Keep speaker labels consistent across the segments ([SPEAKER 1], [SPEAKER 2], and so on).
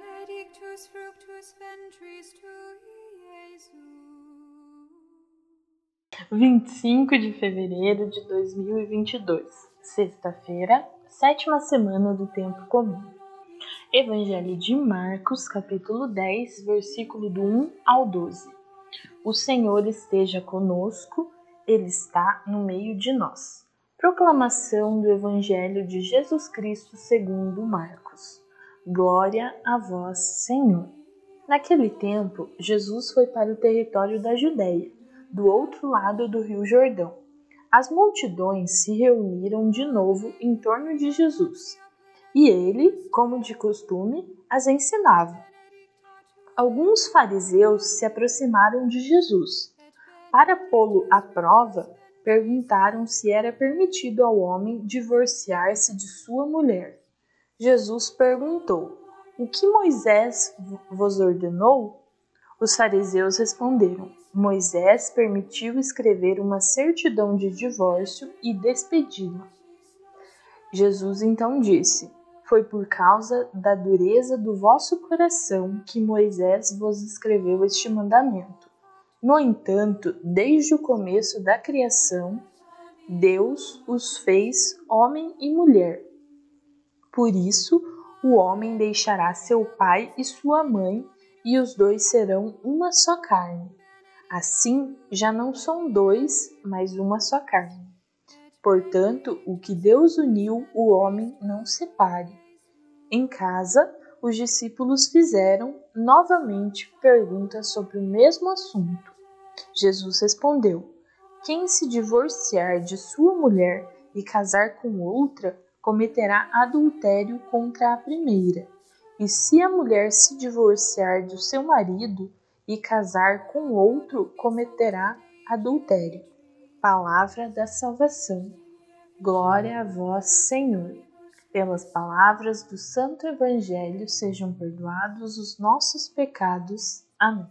[SPEAKER 1] benedictus fructus ventris tui, Jesus. 25 de fevereiro de 2022, sexta-feira, sétima semana do tempo comum. Evangelho de Marcos, capítulo 10, versículo do 1 ao 12. O Senhor esteja conosco, ele está no meio de nós. Proclamação do Evangelho de Jesus Cristo segundo Marcos. Glória a vós, Senhor. Naquele tempo, Jesus foi para o território da Judéia do outro lado do Rio Jordão. As multidões se reuniram de novo em torno de Jesus, e ele, como de costume, as ensinava. Alguns fariseus se aproximaram de Jesus. Para pô-lo à prova, perguntaram se era permitido ao homem divorciar-se de sua mulher. Jesus perguntou: O que Moisés vos ordenou? Os fariseus responderam: Moisés permitiu escrever uma certidão de divórcio e despedi-la. Jesus então disse: Foi por causa da dureza do vosso coração que Moisés vos escreveu este mandamento. No entanto, desde o começo da criação, Deus os fez homem e mulher. Por isso, o homem deixará seu pai e sua mãe, e os dois serão uma só carne. Assim, já não são dois, mas uma só carne. Portanto, o que Deus uniu, o homem não separe. Em casa, os discípulos fizeram novamente perguntas sobre o mesmo assunto. Jesus respondeu: Quem se divorciar de sua mulher e casar com outra, cometerá adultério contra a primeira. E se a mulher se divorciar do seu marido, e casar com outro cometerá adultério. Palavra da salvação. Glória a vós, Senhor. Pelas palavras do Santo Evangelho sejam perdoados os nossos pecados. Amém.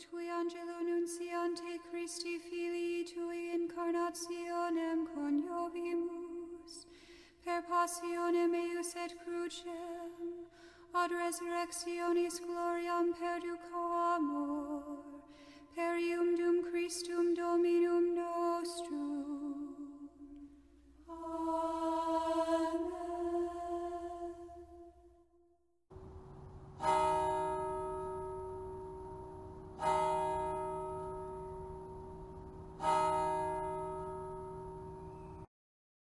[SPEAKER 1] ut qui angelo nunciante passione meus et crucem, ad resurrectionis gloriam perducamur.